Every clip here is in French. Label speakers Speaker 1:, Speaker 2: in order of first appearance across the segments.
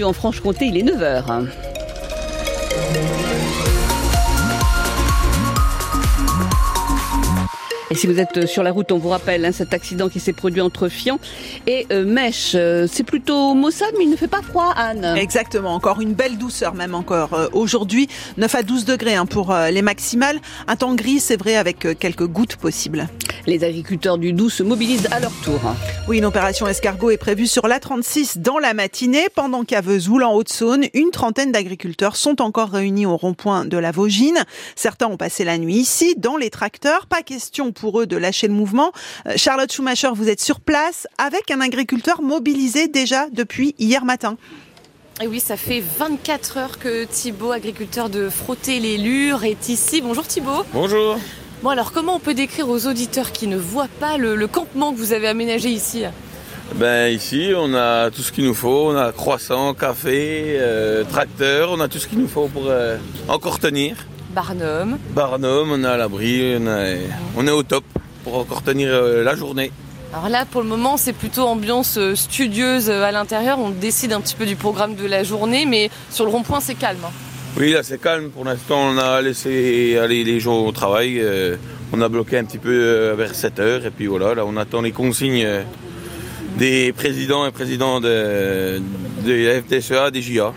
Speaker 1: En Franche-Comté, il est 9h. Et si vous êtes sur la route, on vous rappelle hein, cet accident qui s'est produit entre Fian et euh, Mèche. Euh, c'est plutôt maussade, mais il ne fait pas froid, Anne.
Speaker 2: Exactement, encore une belle douceur même encore. Euh, Aujourd'hui, 9 à 12 degrés hein, pour euh, les maximales. Un temps gris, c'est vrai, avec euh, quelques gouttes possibles.
Speaker 1: Les agriculteurs du Doubs se mobilisent à leur tour.
Speaker 2: Oui, une opération escargot est prévue sur l'A36 dans la matinée, pendant qu'à Vesoul, en Haute-Saône, une trentaine d'agriculteurs sont encore réunis au rond-point de la Vaugine. Certains ont passé la nuit ici, dans les tracteurs. Pas question pour eux de lâcher le mouvement. Euh, Charlotte Schumacher, vous êtes sur place avec un agriculteur mobilisé déjà depuis hier matin.
Speaker 3: Et oui, ça fait 24 heures que Thibaut, agriculteur de Frotter les Lures, est ici. Bonjour Thibaut.
Speaker 4: Bonjour.
Speaker 3: Bon alors, comment on peut décrire aux auditeurs qui ne voient pas le, le campement que vous avez aménagé ici?
Speaker 4: Ben ici, on a tout ce qu'il nous faut. On a croissant, café, euh, tracteur. On a tout ce qu'il nous faut pour euh, encore tenir.
Speaker 3: Barnum.
Speaker 4: Barnum, on est à l'abri. On, est- on est au top pour encore tenir euh, la journée.
Speaker 3: Alors là, pour le moment, c'est plutôt ambiance euh, studieuse euh, à l'intérieur. On décide un petit peu du programme de la journée, mais sur le rond-point, c'est calme. hein.
Speaker 4: Oui, là c'est calme. Pour l'instant, on a laissé aller les gens au travail. on a bloqué un petit peu vers 7 heures. Et puis voilà, là on attend les consignes des présidents et présidents de, de la FDSEA, des JA.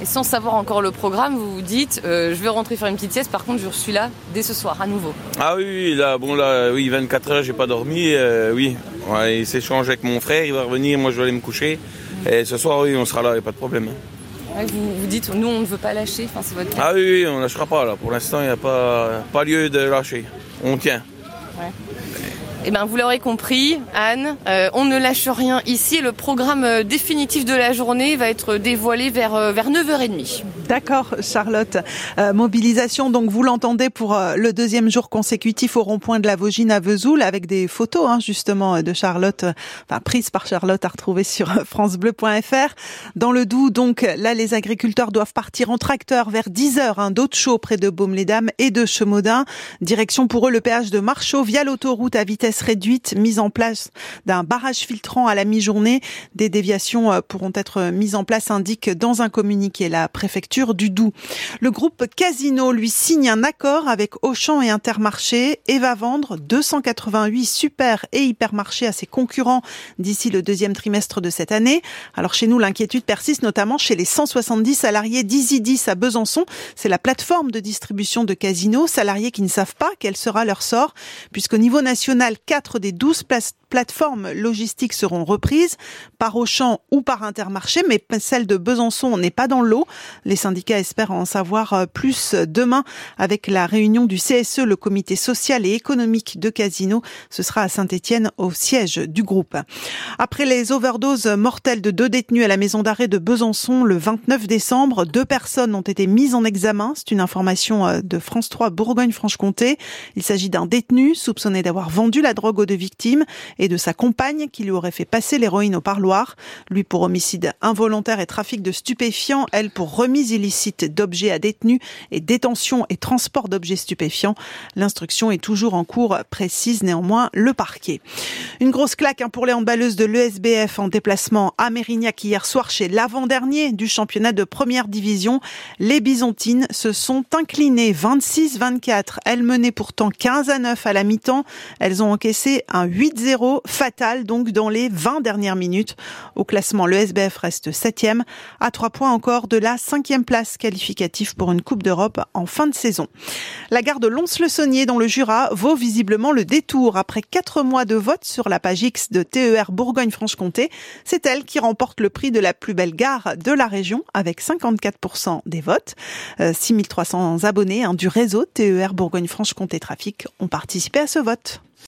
Speaker 3: Et sans savoir encore le programme, vous vous dites, euh, je vais rentrer faire une petite sieste. Par contre, je suis là dès ce soir, à nouveau.
Speaker 4: Ah oui, là, bon, là, oui, 24 heures, j'ai pas dormi, euh, oui. Ouais, il s'échange avec mon frère, il va revenir, moi je vais aller me coucher. Et ce soir, oui, on sera là, il a pas de problème.
Speaker 3: Ouais, vous vous dites, nous, on ne veut pas lâcher. Enfin, c'est votre.
Speaker 4: Ah oui, oui, on lâchera pas, là. Pour l'instant, il n'y a pas, pas lieu de lâcher. On tient.
Speaker 3: Eh bien, vous l'aurez compris, Anne, euh, on ne lâche rien ici. Le programme euh, définitif de la journée va être dévoilé vers, euh, vers 9h30.
Speaker 2: D'accord, Charlotte. Euh, mobilisation, donc vous l'entendez pour euh, le deuxième jour consécutif au rond-point de la Vaugine à Vesoul, avec des photos hein, justement euh, de Charlotte, enfin prises par Charlotte à retrouver sur francebleu.fr. Dans le Doubs, donc là, les agriculteurs doivent partir en tracteur vers 10 heures hein, d'Aude-Chaux près de Baume-les-Dames et de Chemaudin. Direction pour eux le péage de Marchaux via l'autoroute à vitesse réduite, mise en place d'un barrage filtrant à la mi-journée. Des déviations pourront être mises en place, indique dans un communiqué la préfecture du Doubs. Le groupe Casino lui signe un accord avec Auchan et Intermarché et va vendre 288 super et hypermarchés à ses concurrents d'ici le deuxième trimestre de cette année. Alors chez nous, l'inquiétude persiste notamment chez les 170 salariés d'Easy10 à Besançon. C'est la plateforme de distribution de Casino, salariés qui ne savent pas quel sera leur sort, puisqu'au niveau national, 4 des 12 places plateformes logistiques seront reprises par Auchan ou par Intermarché, mais celle de Besançon n'est pas dans l'eau. Les syndicats espèrent en savoir euh, plus demain avec la réunion du CSE, le comité social et économique de Casino. Ce sera à Saint-Étienne au siège du groupe. Après les overdoses mortelles de deux détenus à la maison d'arrêt de Besançon le 29 décembre, deux personnes ont été mises en examen. C'est une information euh, de France 3 Bourgogne-Franche-Comté. Il s'agit d'un détenu soupçonné d'avoir vendu la drogue aux deux victimes et de sa compagne qui lui aurait fait passer l'héroïne au parloir. Lui pour homicide involontaire et trafic de stupéfiants, elle pour remise d'objets à détenus et détention et transport d'objets stupéfiants. L'instruction est toujours en cours, précise néanmoins le parquet. Une grosse claque hein, pour les handballeuses de l'ESBF en déplacement à Mérignac hier soir chez l'avant-dernier du championnat de première division. Les Byzantines se sont inclinées 26-24. Elles menaient pourtant 15 à 9 à la mi-temps. Elles ont encaissé un 8-0 fatal donc dans les 20 dernières minutes. Au classement, le SBF reste 7e, à 3 points encore de la 5e place qualificative pour une Coupe d'Europe en fin de saison. La gare de Lons-le-Saunier dans le Jura vaut visiblement le détour après 4 mois de vote sur la page X de TER Bourgogne-Franche-Comté. C'est elle qui remporte le prix de la plus belle gare de la région avec 54% des votes. Euh, 6300 abonnés hein, du réseau TER Bourgogne-Franche-Comté Trafic ont participé à ce vote.